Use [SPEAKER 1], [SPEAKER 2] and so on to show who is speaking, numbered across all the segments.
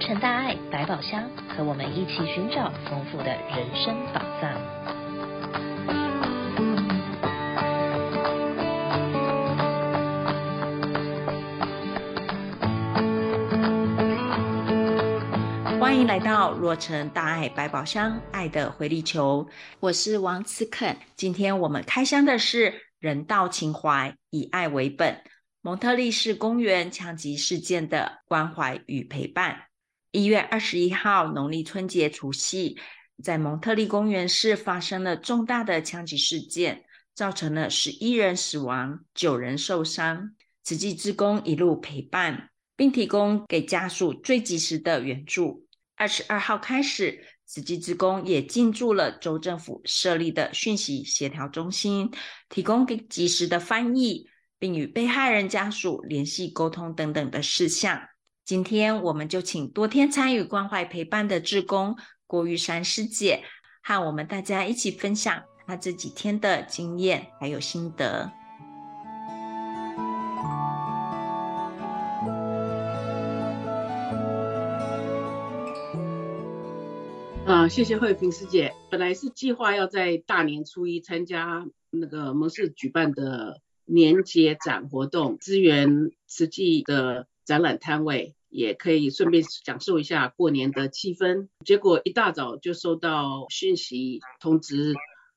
[SPEAKER 1] 成大爱百宝箱，和我们一起寻找丰富的人生宝藏。
[SPEAKER 2] 欢迎来到若成大爱百宝箱，爱的回力球。我是王慈肯。今天我们开箱的是人道情怀，以爱为本。蒙特利市公园枪击事件的关怀与陪伴。一月二十一号，农历春节除夕，在蒙特利公园市发生了重大的枪击事件，造成了十一人死亡、九人受伤。慈济志工一路陪伴，并提供给家属最及时的援助。二十二号开始，慈济志工也进驻了州政府设立的讯息协调中心，提供给及时的翻译。并与被害人家属联系沟通等等的事项。今天我们就请多天参与关怀陪伴的志工郭玉珊师姐，和我们大家一起分享她这几天的经验还有心得。
[SPEAKER 3] 啊，谢谢慧萍师姐。本来是计划要在大年初一参加那个蒙氏举办的。年节展活动，支援慈济的展览摊位，也可以顺便享受一下过年的气氛。结果一大早就收到讯息通知，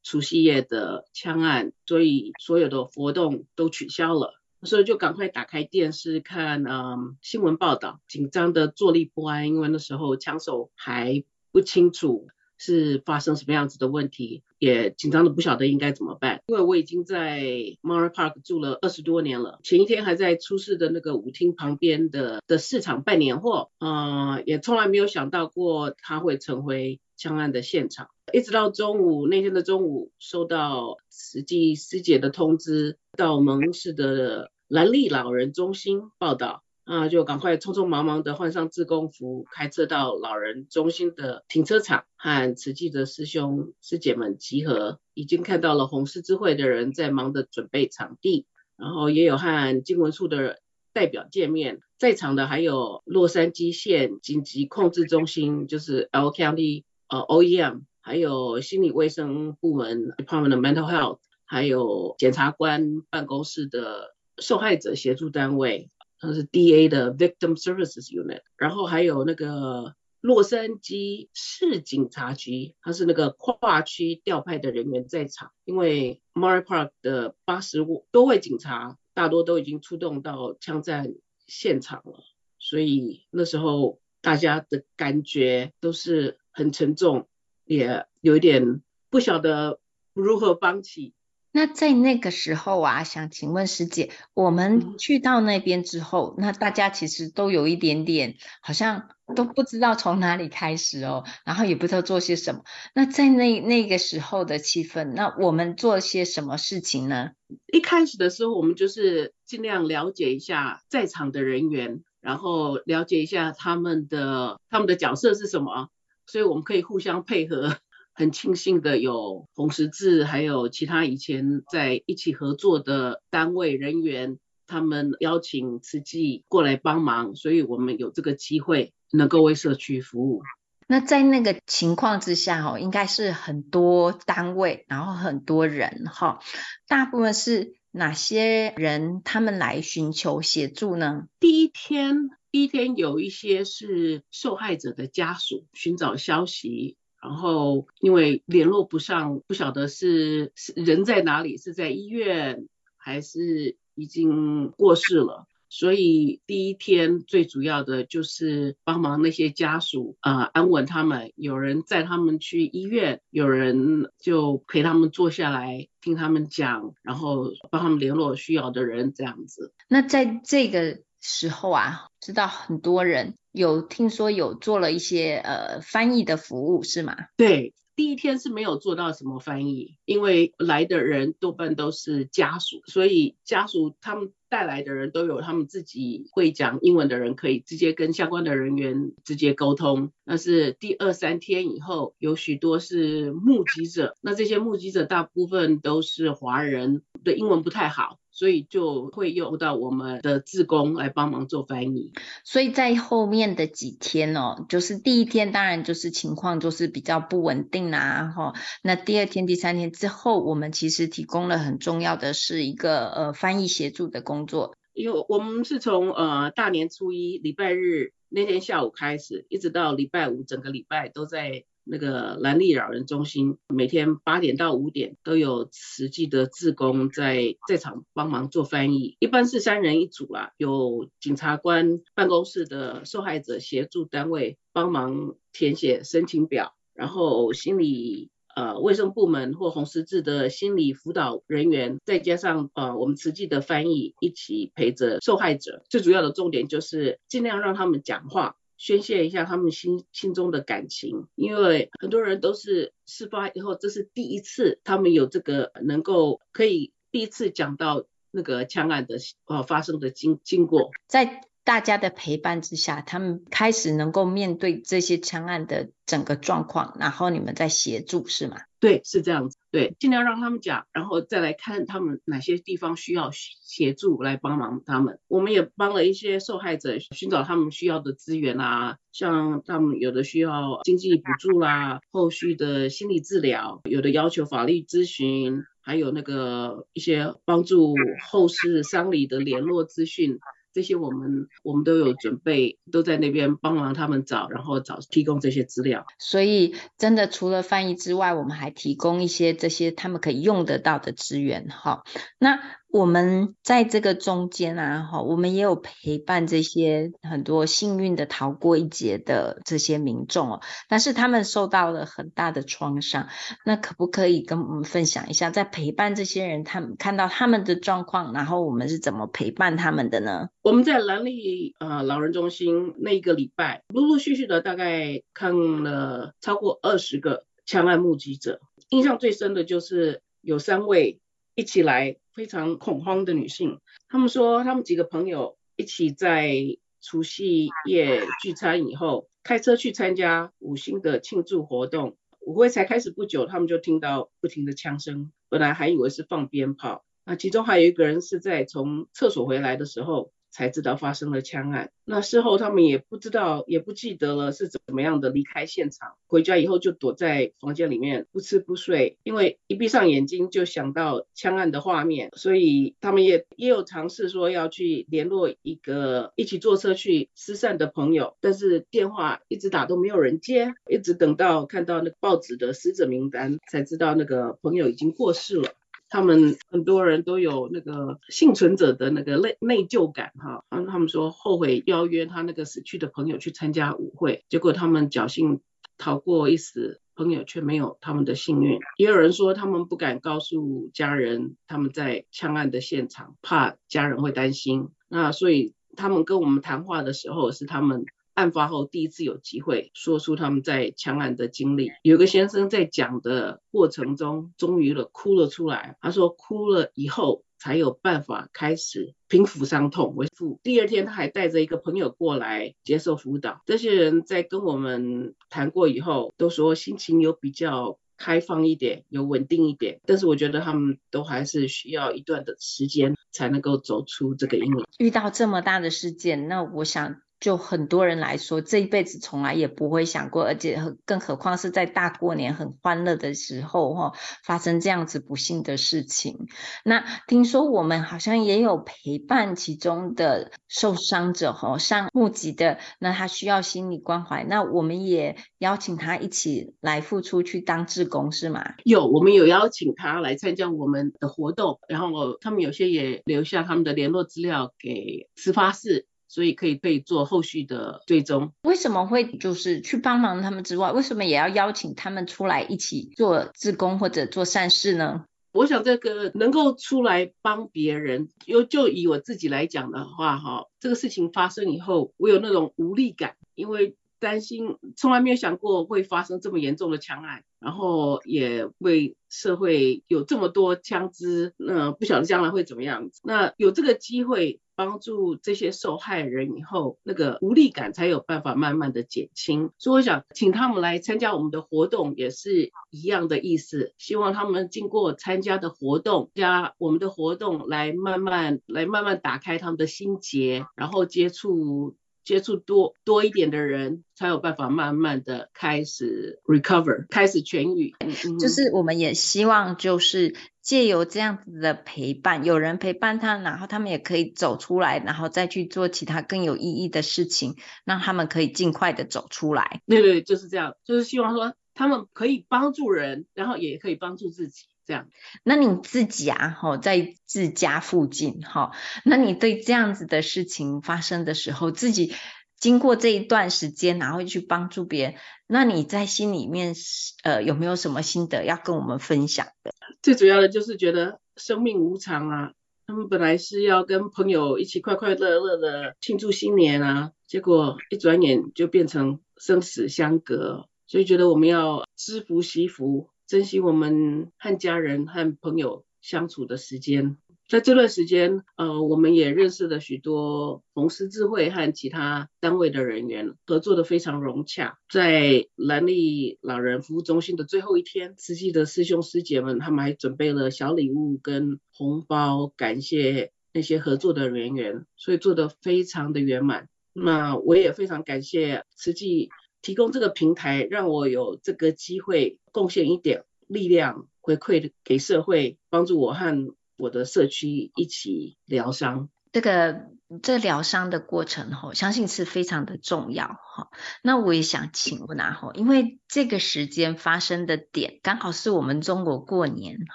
[SPEAKER 3] 除夕夜的枪案，所以所有的活动都取消了。所以就赶快打开电视看，嗯，新闻报道，紧张的坐立不安，因为那时候枪手还不清楚。是发生什么样子的问题，也紧张的不晓得应该怎么办。因为我已经在 Monterey Park 住了二十多年了，前一天还在出事的那个舞厅旁边的的市场办年货，啊、也从来没有想到过它会成为枪案的现场。一直到中午那天的中午，收到慈济师姐的通知，到蒙氏的兰利老人中心报道。啊，就赶快匆匆忙忙的换上志工服，开车到老人中心的停车场，和慈济的师兄师姐们集合。已经看到了红十字会的人在忙着准备场地，然后也有和经文处的代表见面。在场的还有洛杉矶县紧急控制中心，就是 L County 呃 OEM，还有心理卫生部门 Department of Mental Health，还有检察官办公室的受害者协助单位。它是 DA 的 Victim Services Unit，然后还有那个洛杉矶市警察局，它是那个跨区调派的人员在场，因为 Monterey Park 的八十多位警察大多都已经出动到枪战现场了，所以那时候大家的感觉都是很沉重，也有一点不晓得如何帮起。
[SPEAKER 2] 那在那个时候啊，想请问师姐，我们去到那边之后，那大家其实都有一点点，好像都不知道从哪里开始哦，然后也不知道做些什么。那在那那个时候的气氛，那我们做些什么事情呢？
[SPEAKER 3] 一开始的时候，我们就是尽量了解一下在场的人员，然后了解一下他们的他们的角色是什么，所以我们可以互相配合。很庆幸的有红十字，还有其他以前在一起合作的单位人员，他们邀请慈济过来帮忙，所以我们有这个机会能够为社区服务。
[SPEAKER 2] 那在那个情况之下，哈，应该是很多单位，然后很多人，哈，大部分是哪些人他们来寻求协助呢？
[SPEAKER 3] 第一天，第一天有一些是受害者的家属寻找消息。然后因为联络不上，不晓得是是人在哪里，是在医院还是已经过世了，所以第一天最主要的就是帮忙那些家属啊、安稳他们。有人载他们去医院，有人就陪他们坐下来听他们讲，然后帮他们联络需要的人这样子。
[SPEAKER 2] 那在这个时候啊，知道很多人。有听说有做了一些呃翻译的服务是吗？
[SPEAKER 3] 对，第一天是没有做到什么翻译，因为来的人多半都是家属，所以家属他们带来的人都有他们自己会讲英文的人，可以直接跟相关的人员直接沟通。那是第二三天以后，有许多是目击者，那这些目击者大部分都是华人。的英文不太好，所以就会用到我们的志工来帮忙做翻译。
[SPEAKER 2] 所以在后面的几天哦，就是第一天当然就是情况就是比较不稳定啊，哈。那第二天、第三天之后，我们其实提供了很重要的是一个呃翻译协助的工作。
[SPEAKER 3] 因为我们是从呃大年初一礼拜日那天下午开始，一直到礼拜五，整个礼拜都在那个兰利老人中心，每天八点到五点都有慈济的志工在在场帮忙做翻译。一般是三人一组啦，有检察官办公室的受害者协助单位帮忙填写申请表，然后心理。呃，卫生部门或红十字的心理辅导人员，再加上呃我们慈济的翻译，一起陪着受害者。最主要的重点就是尽量让他们讲话，宣泄一下他们心心中的感情。因为很多人都是事发以后，这是第一次，他们有这个能够可以第一次讲到那个枪案的呃发生的经经过。
[SPEAKER 2] 在大家的陪伴之下，他们开始能够面对这些枪案的整个状况，然后你们在协助是吗？
[SPEAKER 3] 对，是这样子。对，尽量让他们讲，然后再来看他们哪些地方需要协助来帮忙他们。我们也帮了一些受害者寻找他们需要的资源啊，像他们有的需要经济补助啦，后续的心理治疗，有的要求法律咨询，还有那个一些帮助后事丧礼的联络资讯。这些我们我们都有准备，都在那边帮忙他们找，然后找提供这些资料。
[SPEAKER 2] 所以真的除了翻译之外，我们还提供一些这些他们可以用得到的资源。哈，那。我们在这个中间啊，哈，我们也有陪伴这些很多幸运的逃过一劫的这些民众哦，但是他们受到了很大的创伤。那可不可以跟我们分享一下，在陪伴这些人，他们看到他们的状况，然后我们是怎么陪伴他们的呢？
[SPEAKER 3] 我们在兰利呃老人中心那一个礼拜，陆陆续续的大概看了超过二十个枪案目击者，印象最深的就是有三位一起来。非常恐慌的女性，她们说，她们几个朋友一起在除夕夜聚餐以后，开车去参加五星的庆祝活动。舞会才开始不久，她们就听到不停的枪声，本来还以为是放鞭炮。那其中还有一个人是在从厕所回来的时候。才知道发生了枪案，那事后他们也不知道，也不记得了是怎么样的离开现场。回家以后就躲在房间里面不吃不睡，因为一闭上眼睛就想到枪案的画面，所以他们也也有尝试说要去联络一个一起坐车去失散的朋友，但是电话一直打都没有人接，一直等到看到那个报纸的死者名单，才知道那个朋友已经过世了。他们很多人都有那个幸存者的那个内内疚感哈，他们说后悔邀约他那个死去的朋友去参加舞会，结果他们侥幸逃过一死，朋友却没有他们的幸运。也有人说他们不敢告诉家人他们在枪案的现场，怕家人会担心。那所以他们跟我们谈话的时候是他们。案发后第一次有机会说出他们在枪案的经历。有个先生在讲的过程中，终于了哭了出来。他说哭了以后才有办法开始平复伤痛，恢复。第二天他还带着一个朋友过来接受辅导。这些人在跟我们谈过以后，都说心情有比较开放一点，有稳定一点。但是我觉得他们都还是需要一段的时间才能够走出这个阴影。
[SPEAKER 2] 遇到这么大的事件，那我想。就很多人来说，这一辈子从来也不会想过，而且更何况是在大过年很欢乐的时候，哈，发生这样子不幸的事情。那听说我们好像也有陪伴其中的受伤者，哈，上目击的，那他需要心理关怀，那我们也邀请他一起来付出去当志工，是吗？
[SPEAKER 3] 有，我们有邀请他来参加我们的活动，然后他们有些也留下他们的联络资料给司法室。所以可以被做后续的追踪。
[SPEAKER 2] 为什么会就是去帮忙他们之外，为什么也要邀请他们出来一起做志工或者做善事呢？
[SPEAKER 3] 我想这个能够出来帮别人，又就以我自己来讲的话，哈，这个事情发生以后，我有那种无力感，因为担心，从来没有想过会发生这么严重的枪案，然后也为社会有这么多枪支，那不晓得将来会怎么样子。那有这个机会帮助这些受害人以后，那个无力感才有办法慢慢的减轻。所以我想请他们来参加我们的活动，也是一样的意思。希望他们经过参加的活动，加我们的活动，来慢慢来慢慢打开他们的心结，然后接触。接触多多一点的人，才有办法慢慢的开始 recover，开始痊愈。嗯，
[SPEAKER 2] 就是我们也希望，就是借由这样子的陪伴，有人陪伴他，然后他们也可以走出来，然后再去做其他更有意义的事情，让他们可以尽快的走出来。
[SPEAKER 3] 对对，就是这样，就是希望说他们可以帮助人，然后也可以帮助自己。这样，
[SPEAKER 2] 那你自己啊，哈，在自家附近，哈，那你对这样子的事情发生的时候，自己经过这一段时间，然后去帮助别人，那你在心里面，呃，有没有什么心得要跟我们分享的？
[SPEAKER 3] 最主要的就是觉得生命无常啊，他们本来是要跟朋友一起快快乐乐的庆祝新年啊，结果一转眼就变成生死相隔，所以觉得我们要知福惜福。珍惜我们和家人和朋友相处的时间，在这段时间，呃，我们也认识了许多红十字会和其他单位的人员，合作的非常融洽。在兰利老人服务中心的最后一天，慈济的师兄师姐们，他们还准备了小礼物跟红包，感谢那些合作的人员，所以做得非常的圆满。那我也非常感谢慈济。提供这个平台，让我有这个机会贡献一点力量，回馈给社会，帮助我和我的社区一起疗伤。
[SPEAKER 2] 这个。这疗伤的过程哈，相信是非常的重要哈。那我也想请问啊哈，因为这个时间发生的点刚好是我们中国过年，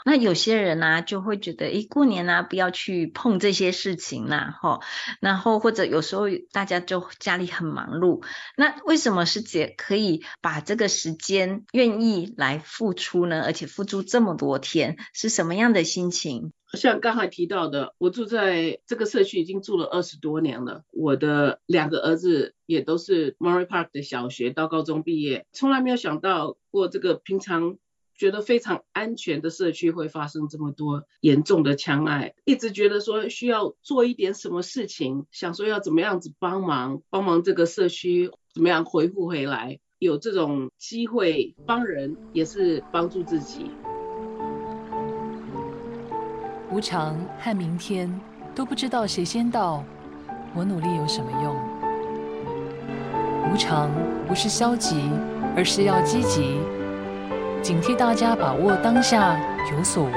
[SPEAKER 2] 那有些人呢就会觉得，诶，过年呢不要去碰这些事情啦哈。然后或者有时候大家就家里很忙碌，那为什么师姐可以把这个时间愿意来付出呢？而且付出这么多天，是什么样的心情？
[SPEAKER 3] 像刚才提到的，我住在这个社区已经住了二十多年了。我的两个儿子也都是 Monterey Park 的小学到高中毕业，从来没有想到过这个平常觉得非常安全的社区会发生这么多严重的枪案。一直觉得说需要做一点什么事情，想说要怎么样子帮忙，帮忙这个社区怎么样恢复回来。有这种机会帮人，也是帮助自己。
[SPEAKER 4] 无常和明天都不知道谁先到，我努力有什么用？无常不是消极，而是要积极，警惕大家把握当下，有所为。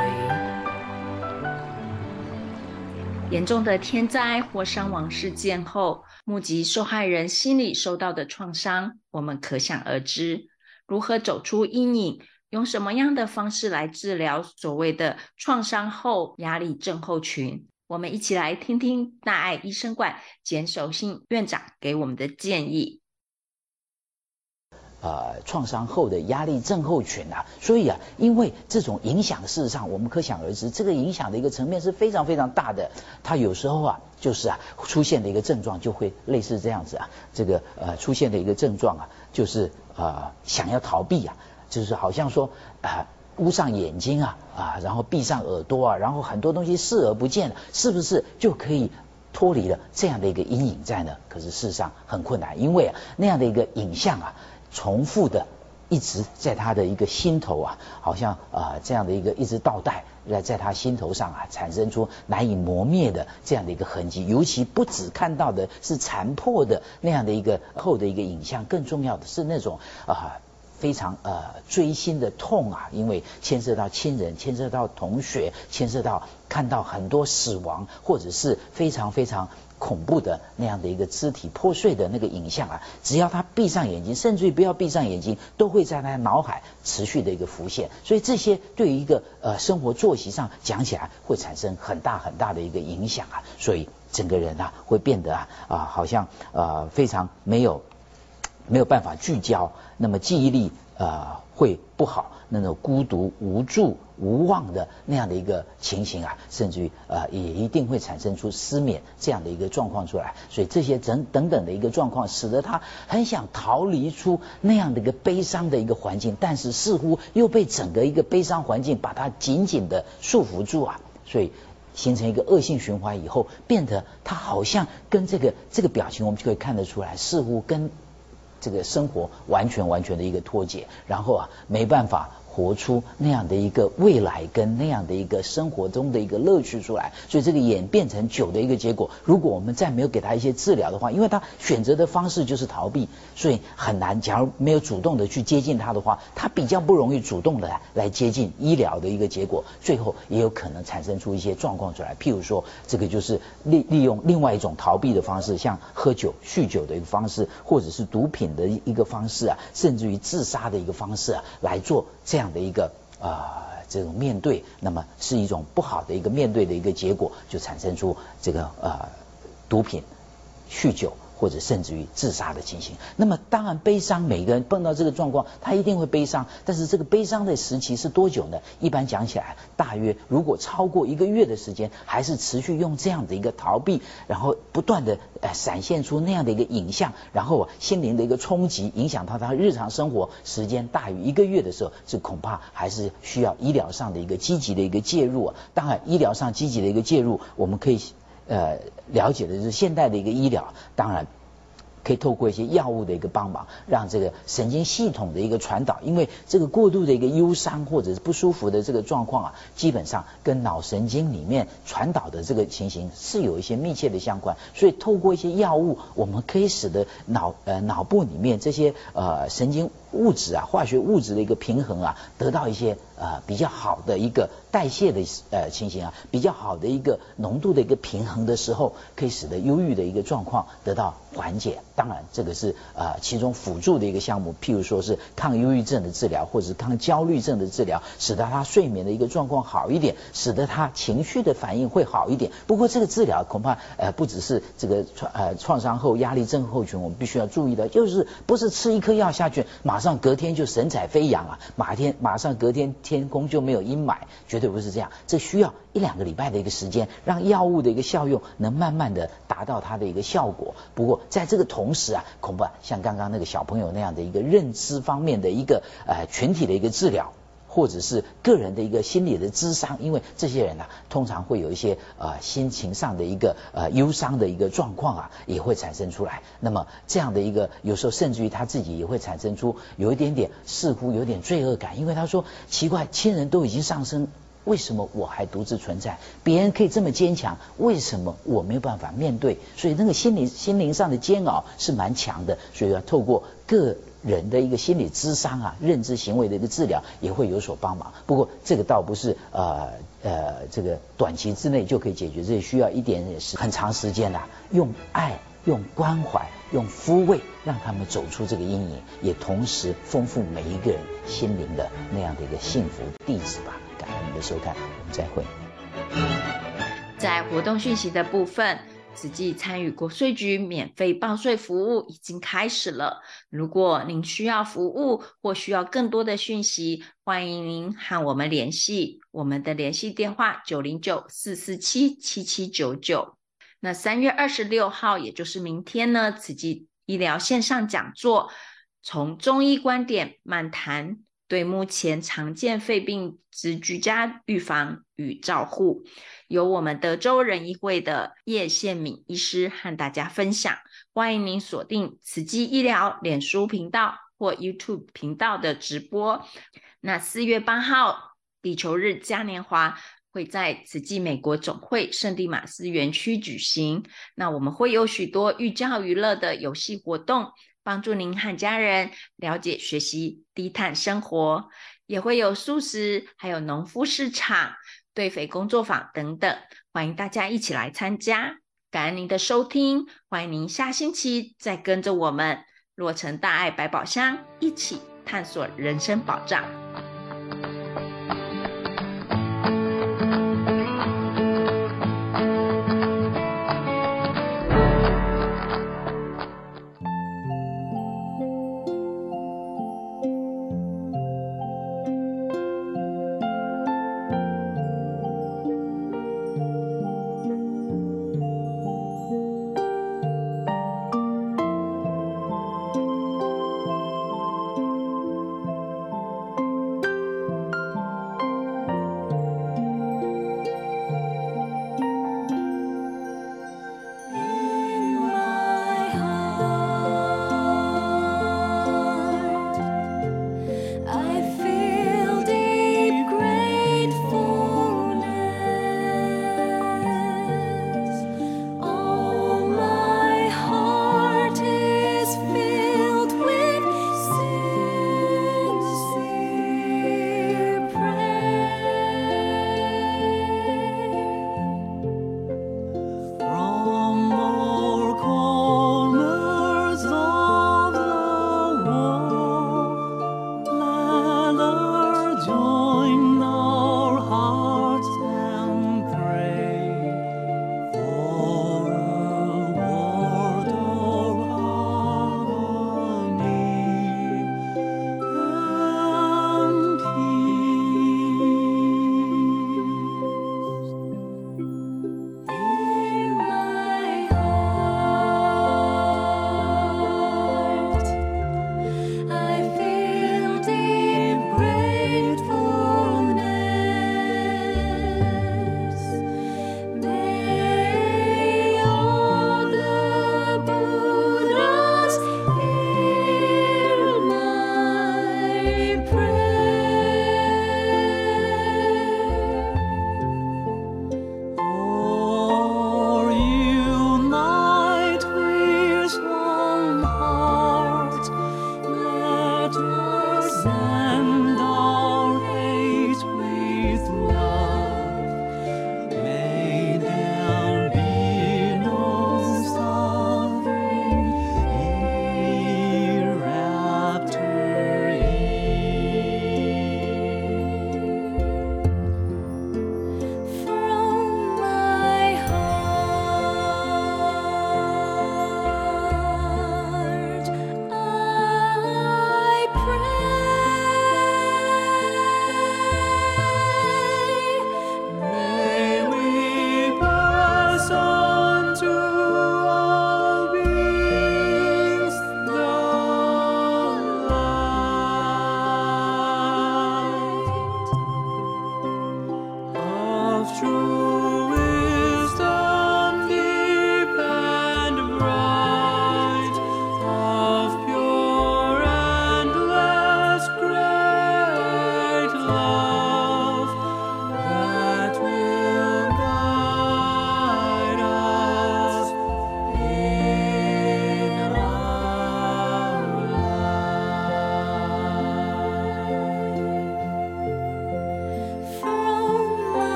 [SPEAKER 2] 严重的天灾或伤亡事件后，目击受害人心理受到的创伤，我们可想而知。如何走出阴影？用什么样的方式来治疗所谓的创伤后压力症候群？我们一起来听听大爱医生馆简守信院长给我们的建议。
[SPEAKER 5] 呃，创伤后的压力症候群啊，所以啊，因为这种影响，事实上我们可想而知，这个影响的一个层面是非常非常大的。它有时候啊，就是啊，出现的一个症状就会类似这样子啊，这个呃，出现的一个症状啊，就是呃，想要逃避啊。就是好像说啊，捂上眼睛啊啊，然后闭上耳朵啊，然后很多东西视而不见，是不是就可以脱离了这样的一个阴影在呢？可是事实上很困难，因为啊那样的一个影像啊，重复的一直在他的一个心头啊，好像啊这样的一个一直倒带在在他心头上啊，产生出难以磨灭的这样的一个痕迹。尤其不只看到的是残破的那样的一个后的一个影像，更重要的是那种啊。非常呃锥心的痛啊，因为牵涉到亲人，牵涉到同学，牵涉到看到很多死亡，或者是非常非常恐怖的那样的一个肢体破碎的那个影像啊，只要他闭上眼睛，甚至于不要闭上眼睛，都会在他脑海持续的一个浮现。所以这些对于一个呃生活作息上讲起来，会产生很大很大的一个影响啊。所以整个人啊会变得啊啊好像呃非常没有。没有办法聚焦，那么记忆力呃会不好，那种孤独无助无望的那样的一个情形啊，甚至于呃也一定会产生出失眠这样的一个状况出来。所以这些等等等的一个状况，使得他很想逃离出那样的一个悲伤的一个环境，但是似乎又被整个一个悲伤环境把他紧紧的束缚住啊，所以。形成一个恶性循环以后，变得他好像跟这个这个表情，我们就可以看得出来，似乎跟这个生活完全完全的一个脱节，然后啊没办法。活出那样的一个未来，跟那样的一个生活中的一个乐趣出来，所以这个演变成酒的一个结果。如果我们再没有给他一些治疗的话，因为他选择的方式就是逃避，所以很难。假如没有主动的去接近他的话，他比较不容易主动的来接近医疗的一个结果，最后也有可能产生出一些状况出来。譬如说，这个就是利利用另外一种逃避的方式，像喝酒、酗酒的一个方式，或者是毒品的一个方式啊，甚至于自杀的一个方式啊，来做这样。样的一个啊、呃，这种面对，那么是一种不好的一个面对的一个结果，就产生出这个呃毒品、酗酒。或者甚至于自杀的情形，那么当然悲伤，每个人碰到这个状况，他一定会悲伤。但是这个悲伤的时期是多久呢？一般讲起来，大约如果超过一个月的时间，还是持续用这样的一个逃避，然后不断的呃闪现出那样的一个影像，然后心灵的一个冲击，影响到他日常生活，时间大于一个月的时候，这恐怕还是需要医疗上的一个积极的一个介入啊。当然，医疗上积极的一个介入，我们可以。呃，了解的就是现代的一个医疗，当然。可以透过一些药物的一个帮忙，让这个神经系统的一个传导，因为这个过度的一个忧伤或者是不舒服的这个状况啊，基本上跟脑神经里面传导的这个情形是有一些密切的相关。所以透过一些药物，我们可以使得脑呃脑部里面这些呃神经物质啊、化学物质的一个平衡啊，得到一些呃比较好的一个代谢的呃情形啊，比较好的一个浓度的一个平衡的时候，可以使得忧郁的一个状况得到缓解。当然，这个是呃其中辅助的一个项目，譬如说是抗忧郁症的治疗，或者是抗焦虑症的治疗，使得他睡眠的一个状况好一点，使得他情绪的反应会好一点。不过这个治疗恐怕呃不只是这个创呃创伤后压力症候群，我们必须要注意的，就是不是吃一颗药下去，马上隔天就神采飞扬啊，马天马上隔天天空就没有阴霾，绝对不是这样，这需要一两个礼拜的一个时间，让药物的一个效用能慢慢的达到它的一个效果。不过在这个同时啊，恐怕像刚刚那个小朋友那样的一个认知方面的一个呃群体的一个治疗，或者是个人的一个心理的智商，因为这些人呢、啊，通常会有一些呃心情上的一个呃忧伤的一个状况啊，也会产生出来。那么这样的一个有时候甚至于他自己也会产生出有一点点似乎有点罪恶感，因为他说奇怪，亲人都已经上升。为什么我还独自存在？别人可以这么坚强，为什么我没有办法面对？所以那个心灵心灵上的煎熬是蛮强的，所以要透过个人的一个心理智商啊，认知行为的一个治疗也会有所帮忙。不过这个倒不是呃呃这个短期之内就可以解决，这需要一点点时很长时间的、啊、用爱、用关怀、用抚慰，让他们走出这个阴影，也同时丰富每一个人心灵的那样的一个幸福地址吧。感谢您的收看，我们再会。
[SPEAKER 2] 在活动讯息的部分，慈济参与国税局免费报税服务已经开始了。如果您需要服务或需要更多的讯息，欢迎您和我们联系。我们的联系电话：九零九四四七七七九九。那三月二十六号，也就是明天呢，慈济医疗线上讲座，从中医观点漫谈。对目前常见肺病之居家预防与照护，由我们德州人医会的叶宪敏医师和大家分享。欢迎您锁定慈济医疗脸书频道或 YouTube 频道的直播。那四月八号地球日嘉年华会在慈济美国总会圣地马斯园区举行。那我们会有许多寓教于乐的游戏活动。帮助您和家人了解、学习低碳生活，也会有素食，还有农夫市场、堆肥工作坊等等，欢迎大家一起来参加。感恩您的收听，欢迎您下星期再跟着我们落成大爱百宝箱一起探索人生宝藏。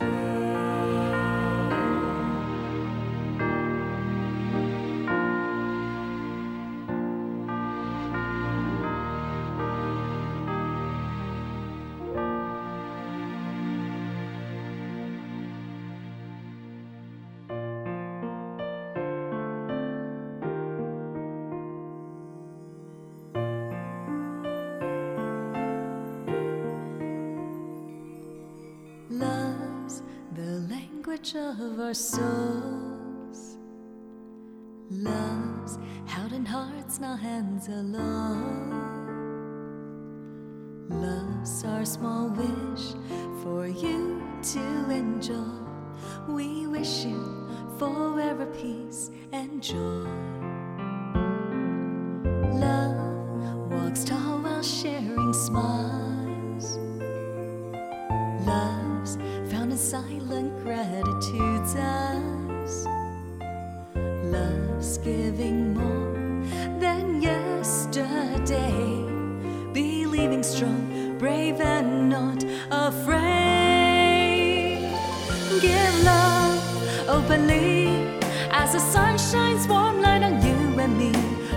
[SPEAKER 2] Jesus.
[SPEAKER 6] Of our souls. Love's held in hearts, not hands alone. Love's our small wish for you to enjoy. We wish you forever peace and joy. Love walks tall while sharing smiles. In silent gratitude's eyes. Love's giving more than yesterday. Believing strong, brave, and not afraid. Give love openly as the sun shines warm light on you and me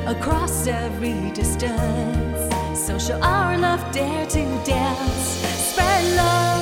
[SPEAKER 6] across every distance. So shall our love dare to dance. Spread love